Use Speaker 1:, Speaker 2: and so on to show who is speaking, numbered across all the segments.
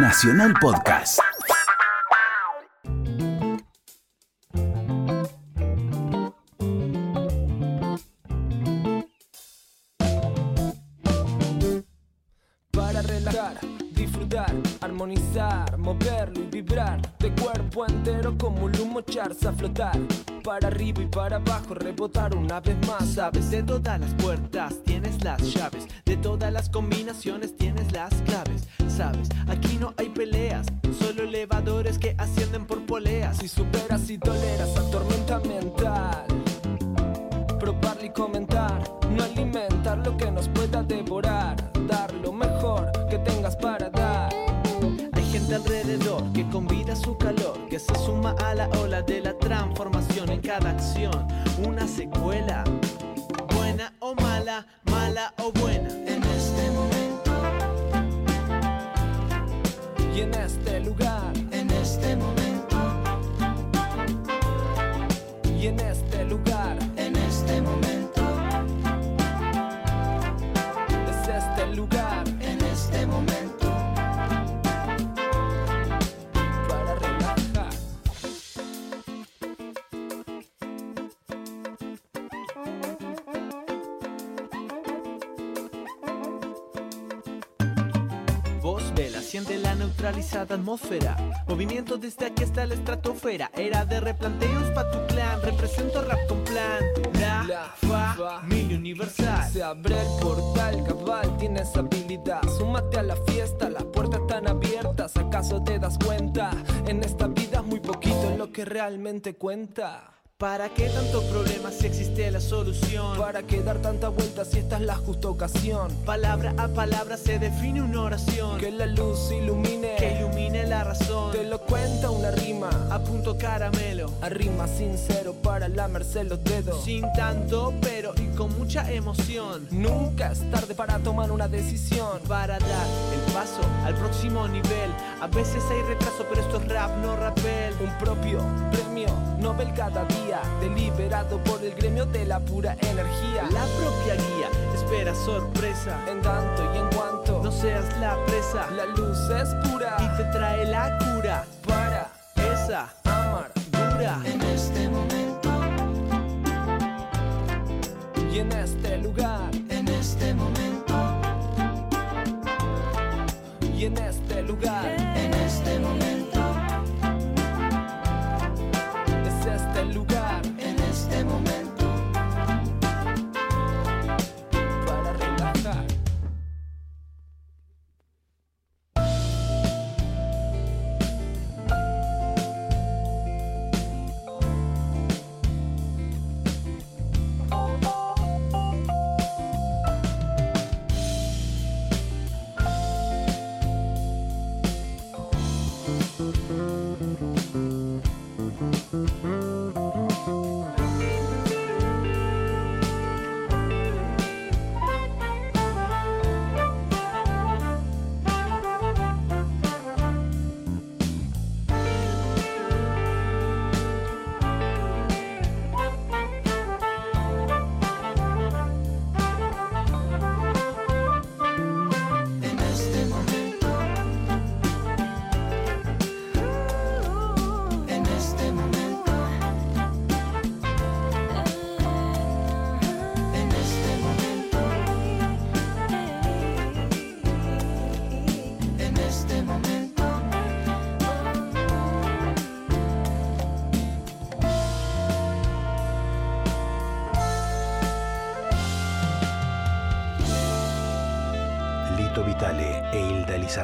Speaker 1: Nacional Podcast.
Speaker 2: para relajar, disfrutar, armonizar, moverlo y vibrar de cuerpo entero como un humo echarse a flotar. Para arriba y para abajo rebotar una vez más,
Speaker 3: Sabes de todas las puertas tienes las llaves, de todas las combinaciones tienes las claves. Aquí no hay peleas, solo elevadores que ascienden por poleas.
Speaker 2: Si superas y toleras la tormenta mental, probarlo y comentar, no alimentar lo que nos pueda devorar, dar lo mejor que tengas para dar.
Speaker 3: Hay gente alrededor que convida su calor, que se suma a la ola de la transformación en cada acción. Una secuela, buena o mala, mala o buena. En este
Speaker 2: Y en este
Speaker 3: Voz vela, siente la neutralizada atmósfera. Movimiento desde aquí hasta la estratosfera. Era de replanteos pa' tu clan. Represento rap con plan. La,
Speaker 2: La
Speaker 3: familia universal.
Speaker 2: Se abre el portal, cabal, tienes habilidad. Súmate a la fiesta, las puertas están abiertas. ¿Acaso te das cuenta? En esta vida es muy poquito lo que realmente cuenta.
Speaker 3: ¿Para qué tantos problemas si existe la solución?
Speaker 2: ¿Para qué dar tanta vuelta si esta es la justa ocasión?
Speaker 3: Palabra a palabra se define una oración.
Speaker 2: Que la luz ilumine,
Speaker 3: que ilumine la razón.
Speaker 2: te lo cuenta una rima.
Speaker 3: A punto caramelo.
Speaker 2: A rima sincero para lamerse los dedos.
Speaker 3: Sin tanto pero y con mucha emoción.
Speaker 2: Nunca es tarde para tomar una decisión.
Speaker 3: Para dar el paso al próximo nivel. A veces hay retraso, pero esto es rap, no rapel.
Speaker 2: Un propio premio Nobel cada día, deliberado por el gremio de la pura energía.
Speaker 3: La propia guía espera sorpresa.
Speaker 2: En tanto y en cuanto
Speaker 3: No seas la presa
Speaker 2: la luz es pura
Speaker 3: y te trae la cura.
Speaker 2: para
Speaker 3: Esa
Speaker 2: amar
Speaker 3: dura.
Speaker 4: En este momento,
Speaker 2: y en este lugar
Speaker 4: en este momento,
Speaker 2: y en este lugar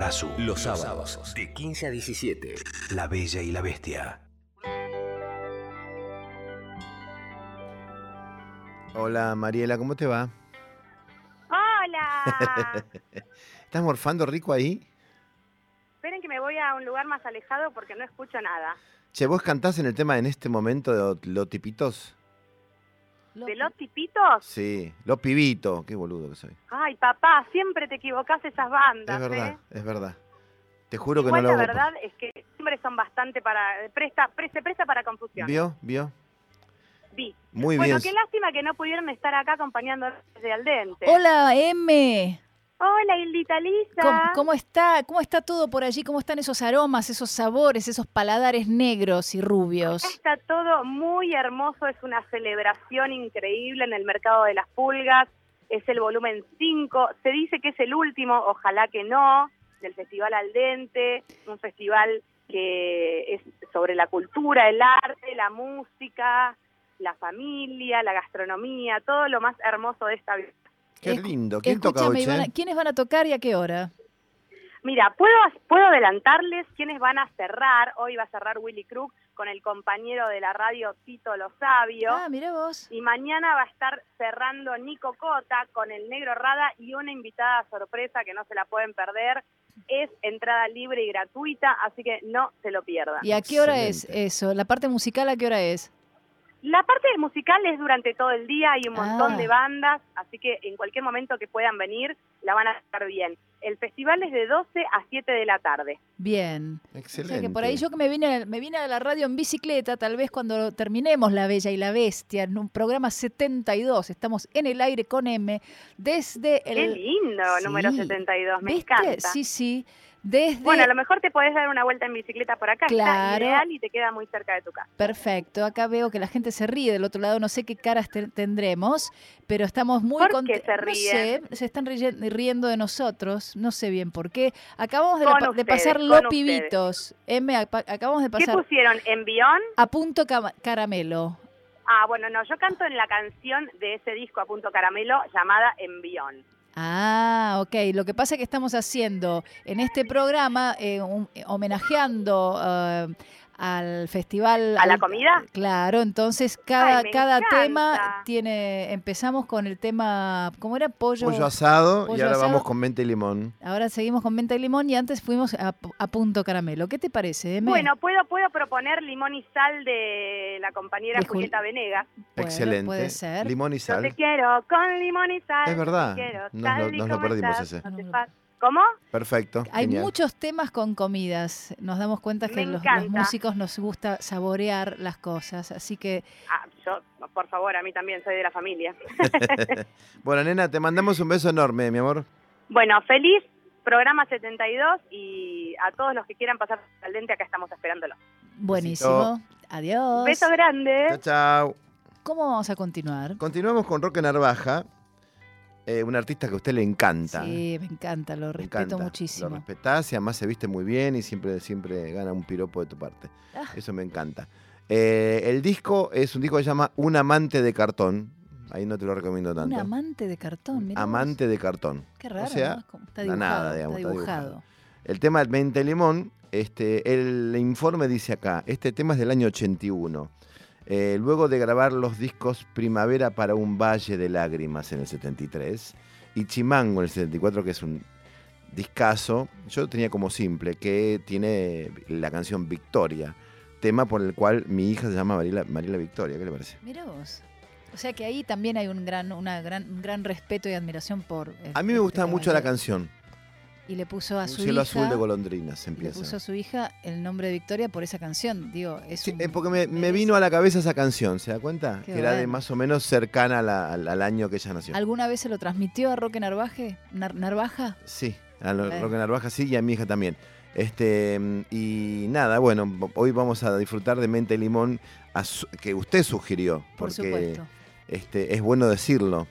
Speaker 5: Los sábados, de 15 a 17.
Speaker 1: La Bella y la Bestia.
Speaker 6: Hola Mariela, ¿cómo te va?
Speaker 7: ¡Hola!
Speaker 6: ¿Estás morfando rico ahí?
Speaker 7: Esperen que me voy a un lugar más alejado porque no escucho nada.
Speaker 6: Che, ¿vos cantás en el tema en este momento de Los Tipitos?
Speaker 7: ¿De los tipitos?
Speaker 6: Sí, Los Pibitos, qué boludo que soy.
Speaker 7: Ay, papá, siempre te equivocás esas bandas,
Speaker 6: Es verdad,
Speaker 7: ¿eh?
Speaker 6: es verdad. Te juro que no lo
Speaker 7: la
Speaker 6: hago. por-
Speaker 7: verdad es que siempre son bastante para... Presta, pre- se presta para confusión.
Speaker 6: ¿Vio? ¿Vio?
Speaker 7: Vi.
Speaker 6: Muy
Speaker 7: bueno,
Speaker 6: bien.
Speaker 7: qué lástima que no pudieron estar acá acompañándonos desde al dente.
Speaker 8: Hola, M.
Speaker 7: Hola, Hildita Lisa.
Speaker 8: ¿Cómo, cómo está, ¿Cómo está todo por allí? ¿Cómo están esos aromas, esos sabores, esos paladares negros y rubios?
Speaker 7: Está todo muy hermoso, es una celebración increíble en el mercado de las pulgas, es el volumen 5, se dice que es el último, ojalá que no, del Festival Al Dente, un festival que es sobre la cultura, el arte, la música, la familia, la gastronomía, todo lo más hermoso de esta vida.
Speaker 6: Qué lindo. ¿Quién toca hoy?
Speaker 8: ¿quiénes van a tocar y a qué hora?
Speaker 7: Mira, puedo, puedo adelantarles quiénes van a cerrar. Hoy va a cerrar Willy Crook con el compañero de la radio Tito Lo Sabio.
Speaker 8: Ah, mira vos.
Speaker 7: Y mañana va a estar cerrando Nico Cota con el Negro Rada y una invitada sorpresa que no se la pueden perder. Es entrada libre y gratuita, así que no se lo pierdan.
Speaker 8: ¿Y a qué hora es eso? ¿La parte musical a qué hora es?
Speaker 7: La parte del musical es durante todo el día, hay un montón
Speaker 8: Ah.
Speaker 7: de bandas, así que en cualquier momento que puedan venir la van a estar bien. El festival es de 12 a 7 de la tarde.
Speaker 8: Bien. O
Speaker 6: Excelente.
Speaker 8: sea que por ahí yo que me vine, me vine a la radio en bicicleta, tal vez cuando terminemos La Bella y la Bestia, en un programa 72, estamos en el aire con M, desde el...
Speaker 7: Qué lindo,
Speaker 8: Sí.
Speaker 7: número 72, me
Speaker 8: ¿Viste?
Speaker 7: encanta.
Speaker 8: Sí, sí. Desde...
Speaker 7: Bueno, a lo mejor te podés dar una vuelta en bicicleta por acá,
Speaker 8: Claro.
Speaker 7: está ideal y te queda muy cerca de tu casa.
Speaker 8: Perfecto, acá veo que la gente se ríe del otro lado, no sé qué caras te- tendremos, pero estamos muy
Speaker 7: ¿Por qué
Speaker 8: contentos.
Speaker 7: se
Speaker 8: No sé,
Speaker 7: ríen?
Speaker 8: se están riendo de nosotros, no sé bien por qué. Acabamos de, pasar los pibitos. M, acabamos de
Speaker 7: ¿Qué
Speaker 8: pasar
Speaker 7: pusieron? ¿Envión?
Speaker 8: a punto caramelo.
Speaker 7: Ah, bueno, no, yo canto en la canción de ese disco a punto caramelo llamada Envión.
Speaker 8: Ah, ok. Lo que pasa es que estamos haciendo en este programa, eh, un- eh, homenajeando eh, al festival.
Speaker 7: ¿A la comida?
Speaker 8: Claro, entonces cada,
Speaker 7: Ay,
Speaker 8: cada
Speaker 7: encanta.
Speaker 8: tema tiene. Empezamos con el tema. ¿Cómo era? Pollo.
Speaker 6: Pollo asado y
Speaker 8: pollo
Speaker 6: ahora
Speaker 8: asado.
Speaker 6: vamos con mente y limón.
Speaker 8: Ahora seguimos con menta y limón y antes fuimos a, a punto caramelo. ¿Qué te parece, Eme?
Speaker 7: Bueno, puedo, puedo proponer limón y sal de la compañera
Speaker 8: De Jul-
Speaker 7: Julieta Venegas.
Speaker 8: Bueno,
Speaker 6: Excelente.
Speaker 8: Puede ser.
Speaker 6: Limón y
Speaker 7: Yo
Speaker 6: sal.
Speaker 7: te quiero con limón y sal.
Speaker 6: Es verdad.
Speaker 7: te quiero
Speaker 6: Nos lo-
Speaker 7: y
Speaker 6: nos lo perdimos
Speaker 7: estás,
Speaker 6: ese.
Speaker 7: no te
Speaker 8: No,
Speaker 7: ¿Cómo?
Speaker 6: Perfecto.
Speaker 8: Hay
Speaker 6: genial.
Speaker 8: muchos temas con comidas. Nos damos cuenta que los, los músicos nos gusta saborear las cosas. Así que
Speaker 7: Ah, yo, por favor, a mí también soy de la familia.
Speaker 6: Bueno, nena, te mandamos un beso enorme, mi amor.
Speaker 7: Bueno, feliz programa 72 y a todos los que quieran pasar al dente, acá estamos esperándolo.
Speaker 8: buenísimo. Adiós.
Speaker 7: Beso grande.
Speaker 6: Chao, chao.
Speaker 8: ¿Cómo vamos a continuar?
Speaker 6: Continuamos con Roque Narvaja, eh, un artista que a usted le encanta.
Speaker 8: Sí, me encanta, lo
Speaker 6: Me
Speaker 8: respeto
Speaker 6: encanta.
Speaker 8: muchísimo.
Speaker 6: Lo respetás y además se viste muy bien y siempre, siempre gana un piropo de tu parte.
Speaker 8: Ah.
Speaker 6: Eso me encanta. Eh, el disco es un disco que se llama Un amante de cartón. Ahí no te lo recomiendo tanto.
Speaker 8: Un amante de cartón, vos.
Speaker 6: amante de cartón.
Speaker 8: Qué raro,
Speaker 6: sea,
Speaker 8: ¿no? Está dibujado.
Speaker 6: nada, digamos,
Speaker 8: está
Speaker 6: está
Speaker 8: dibujado.
Speaker 6: dibujado. El tema del 20 limón, este, el informe dice acá, este tema es del año 81. Eh, luego de grabar los discos Primavera para un Valle de Lágrimas en el 73 y Chimango en el 74, que es un discazo, yo tenía como simple, que tiene la canción Victoria, tema por el cual mi hija se llama Mariela, Mariela Victoria, ¿qué le parece?
Speaker 8: Mirá vos. O sea que ahí también hay un gran, una gran, un gran respeto y admiración por.
Speaker 6: A mí me gustaba mucho la
Speaker 8: canción. Y le puso a
Speaker 6: Un
Speaker 8: su
Speaker 6: cielo
Speaker 8: hija.
Speaker 6: azul de golondrinas
Speaker 8: le
Speaker 6: empieza.
Speaker 8: puso a su hija el nombre de Victoria por esa canción. Digo, es
Speaker 6: Sí,
Speaker 8: un-
Speaker 6: eh, porque me, vino a la cabeza esa canción, ¿se da cuenta?
Speaker 8: Qué
Speaker 6: que era de más o menos cercana a la- al, al año que ella nació.
Speaker 8: ¿Alguna vez se lo transmitió a Roque Narvaje? Nar- ¿Narvaja?
Speaker 6: Sí, a lo-
Speaker 8: Bueno.
Speaker 6: Roque Narvaja sí y a mi hija también. Este, y nada, bueno, hoy vamos a disfrutar de Mente Limón a su- que usted sugirió,
Speaker 8: Por
Speaker 6: porque
Speaker 8: supuesto.
Speaker 6: este, es bueno decirlo.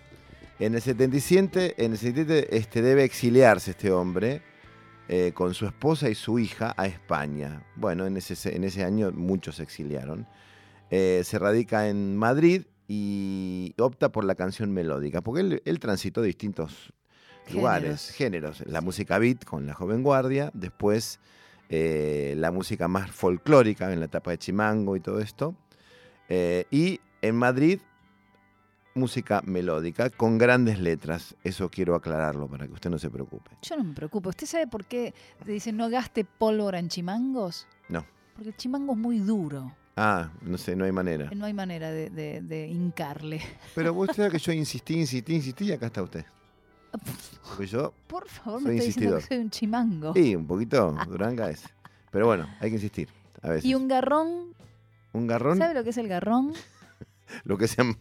Speaker 6: En el 77, en el 77 este, debe exiliarse este hombre eh, con su esposa y su hija a España. Bueno, en ese, en ese año muchos se exiliaron. Eh, se radica en Madrid y opta por la canción melódica, porque él, él transitó distintos lugares, géneros. La música beat con la joven guardia, después eh, la música más folclórica en la etapa de Chimango y todo esto. Eh, y en Madrid, música melódica con grandes letras. Eso quiero aclararlo para que usted no se preocupe.
Speaker 8: Yo no me preocupo. ¿Usted sabe por qué te dicen no gaste pólvora en chimangos?
Speaker 6: No.
Speaker 8: Porque el chimango es muy duro.
Speaker 6: Ah, no sé, no hay manera.
Speaker 8: No hay manera de, de- de hincarle.
Speaker 6: Pero usted sabe que yo insistí, insistí, insistí y acá está usted. Porque yo,
Speaker 8: Por favor,
Speaker 6: Soy
Speaker 8: me está diciendo que soy un chimango.
Speaker 6: sí, un poquito duranga es. Pero bueno, hay que insistir. A veces.
Speaker 8: Y un garrón,
Speaker 6: Un garrón,
Speaker 8: ¿sabe lo que es el garrón?
Speaker 6: lo que sean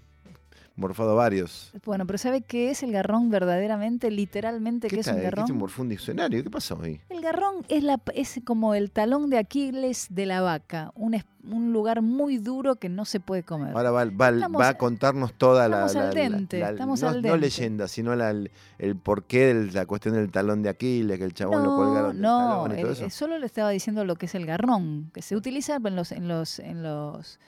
Speaker 6: morfado varios.
Speaker 8: Bueno, pero ¿sabe qué es el garrón verdaderamente, literalmente, qué, es
Speaker 6: está-
Speaker 8: un
Speaker 6: ¿Qué
Speaker 8: garrón?
Speaker 6: se morfó un diccionario? ¿Qué pasó ahí?
Speaker 8: El garrón es, la, es como el talón de Aquiles de la vaca, un, es- un lugar muy duro que no se puede comer.
Speaker 6: Ahora va, va-
Speaker 8: Estamos-
Speaker 6: va a contarnos toda la,
Speaker 8: estamos
Speaker 6: la-
Speaker 8: al
Speaker 6: la-
Speaker 8: dente,
Speaker 6: la-
Speaker 8: estamos
Speaker 6: no,
Speaker 8: al
Speaker 6: no
Speaker 8: dente.
Speaker 6: leyenda, sino la- el, el porqué de la cuestión del talón de Aquiles, que el chabón lo
Speaker 8: no,
Speaker 6: colgaron del
Speaker 8: no,
Speaker 6: talón y todo eso.
Speaker 8: eh, solo le estaba diciendo lo que es el garrón, que se utiliza en los, en los, en los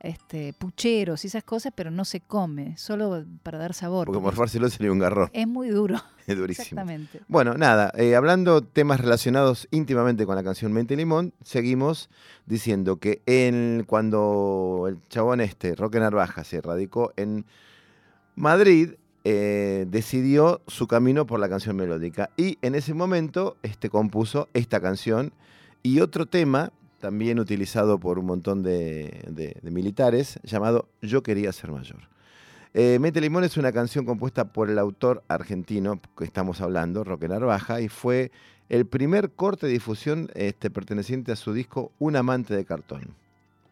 Speaker 8: este, pucheros y esas cosas, pero no se come, solo para dar sabor.
Speaker 6: Porque
Speaker 8: porque
Speaker 6: morfárselo sería un garrón,
Speaker 8: es muy duro,
Speaker 6: es durísimo.
Speaker 8: exactamente.
Speaker 6: Bueno, nada, eh, hablando temas relacionados íntimamente con la canción Mente Limón, seguimos diciendo que en, cuando el chabón este, Roque Narvaja, se radicó en Madrid, eh, decidió su camino por la canción melódica. Y en ese momento este, compuso esta canción y otro tema, también utilizado por un montón de, militares, llamado Yo quería ser mayor. Eh, Mente Limón es una canción compuesta por el autor argentino que estamos hablando, Roque Narvaja, y fue el primer corte de difusión este, perteneciente a su disco Un amante de cartón.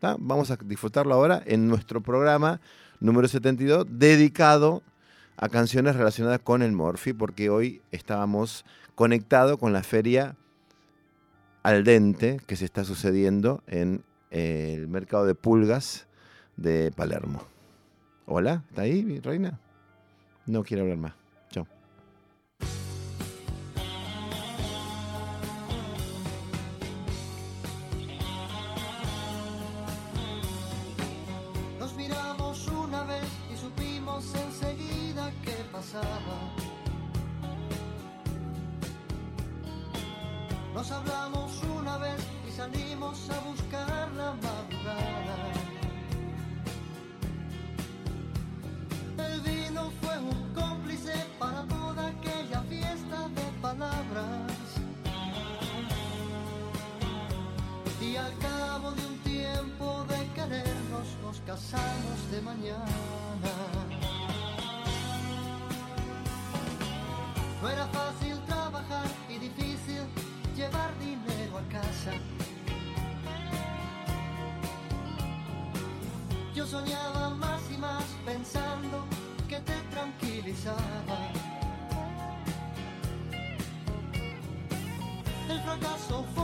Speaker 6: Vamos a disfrutarlo ahora en nuestro programa número 72, dedicado a canciones relacionadas con el Morphy, porque hoy estábamos conectados con la feria al dente que se está sucediendo en eh, el mercado de pulgas de Palermo. Hola, ¿está ahí, reina? No quiere hablar más.
Speaker 4: Nos hablamos una vez y salimos a buscar la madrugada. El vino fue un cómplice para toda aquella fiesta de palabras. Y al cabo de un tiempo de querernos nos casamos de mañana. No era fácil soñaba más y más pensando que te tranquilizaba. El fracaso fue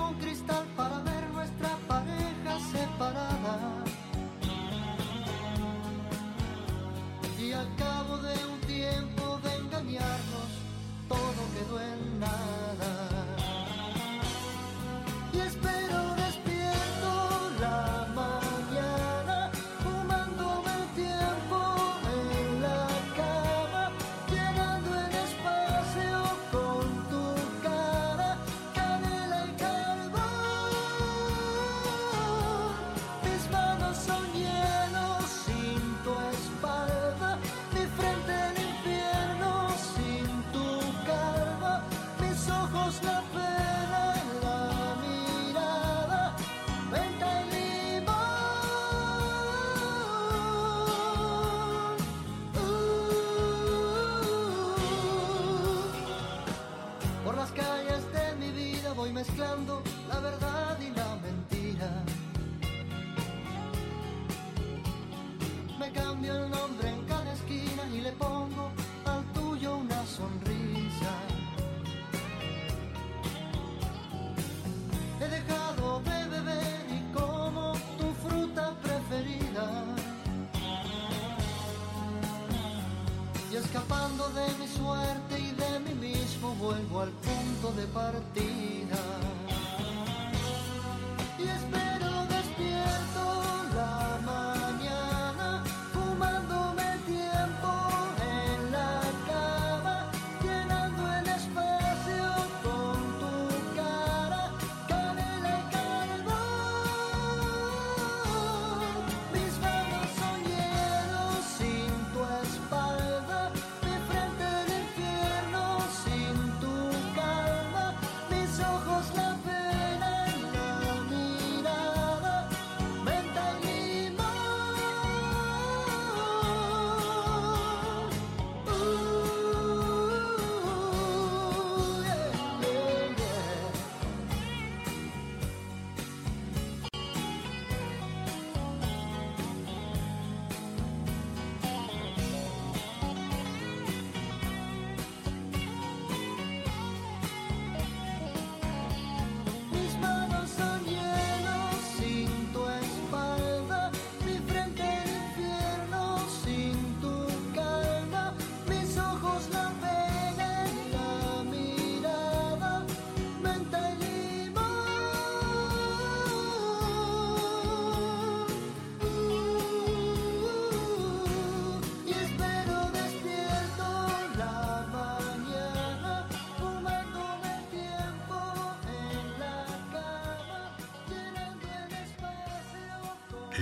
Speaker 4: de partida.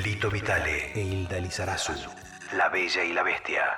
Speaker 1: Lito Vitale e Hilda Lizarazu. La Bella y la Bestia.